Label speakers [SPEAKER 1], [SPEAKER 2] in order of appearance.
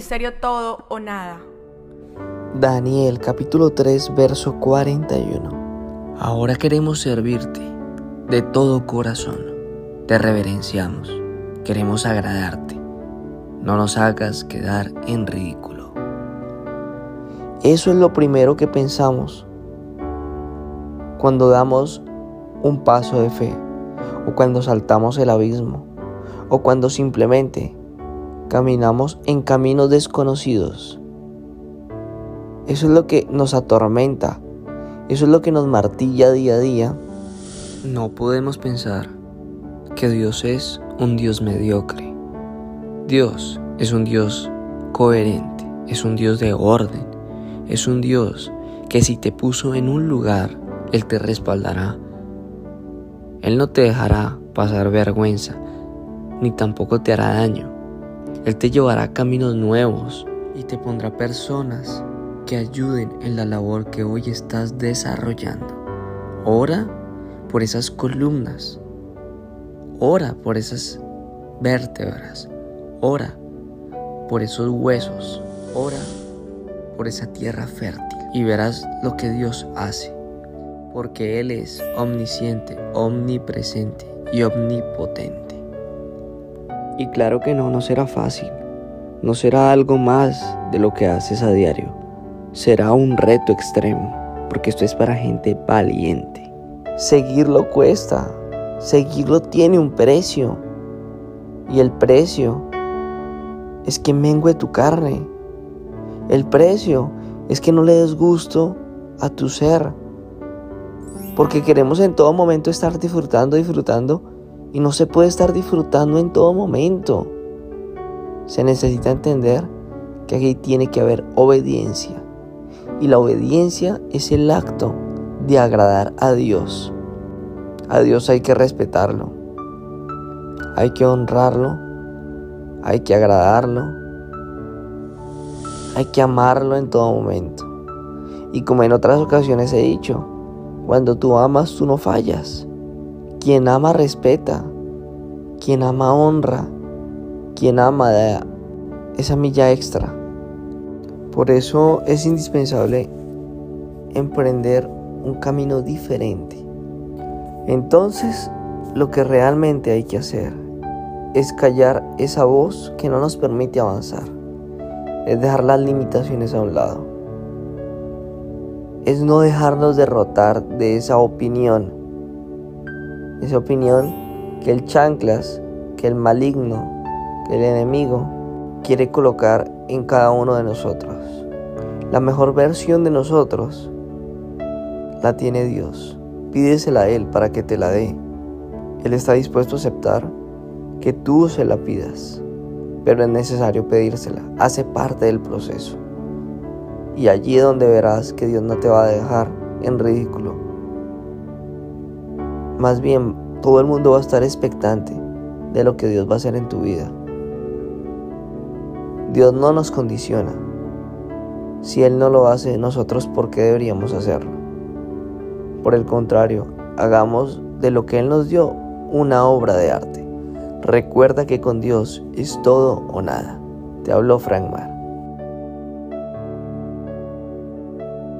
[SPEAKER 1] ministerio todo o nada.
[SPEAKER 2] Daniel capítulo 3 verso 41.
[SPEAKER 3] Ahora queremos servirte de todo corazón. Te reverenciamos. Queremos agradarte. No nos hagas quedar en ridículo.
[SPEAKER 2] Eso es lo primero que pensamos cuando damos un paso de fe o cuando saltamos el abismo o cuando simplemente caminamos en caminos desconocidos. Eso es lo que nos atormenta, eso es lo que nos martilla día a día.
[SPEAKER 3] No podemos pensar que Dios es un Dios mediocre. Dios es un Dios coherente, es un Dios de orden, es un Dios que si te puso en un lugar, Él te respaldará. Él no te dejará pasar vergüenza, ni tampoco te hará daño. Él te llevará caminos nuevos y te pondrá personas que ayuden en la labor que hoy estás desarrollando. Ora por esas columnas. Ora por esas vértebras. Ora por esos huesos. Ora por esa tierra fértil y verás lo que Dios hace. Porque Él es omnisciente, omnipresente y omnipotente.
[SPEAKER 2] Y claro que no, no será fácil. No será algo más de lo que haces a diario. Será un reto extremo, porque esto es para gente valiente. Seguirlo cuesta. Seguirlo tiene un precio. Y el precio es que mengue tu carne. El precio es que no le des gusto a tu ser. Porque queremos en todo momento estar disfrutando, disfrutando. Y no se puede estar disfrutando en todo momento. Se necesita entender que aquí tiene que haber obediencia. Y la obediencia es el acto de agradar a Dios. A Dios hay que respetarlo. Hay que honrarlo. Hay que agradarlo. Hay que amarlo en todo momento. Y como en otras ocasiones he dicho, cuando tú amas, tú no fallas. Quien ama respeta. Quien ama honra. Quien ama da esa milla extra. Por eso es indispensable emprender un camino diferente. Entonces, lo que realmente hay que hacer es callar esa voz que no nos permite avanzar. Es dejar las limitaciones a un lado. Es no dejarnos derrotar de esa opinión. Esa opinión que el chanclas, que el maligno, que el enemigo quiere colocar en cada uno de nosotros. La mejor versión de nosotros la tiene Dios. Pídesela a Él para que te la dé. Él está dispuesto a aceptar que tú se la pidas, pero es necesario pedírsela. Hace parte del proceso. Y allí es donde verás que Dios no te va a dejar en ridículo. Más bien, todo el mundo va a estar expectante de lo que Dios va a hacer en tu vida. Dios no nos condiciona. Si Él no lo hace, nosotros ¿por qué deberíamos hacerlo? Por el contrario, hagamos de lo que Él nos dio una obra de arte. Recuerda que con Dios es todo o nada. Te habló Frank Mar.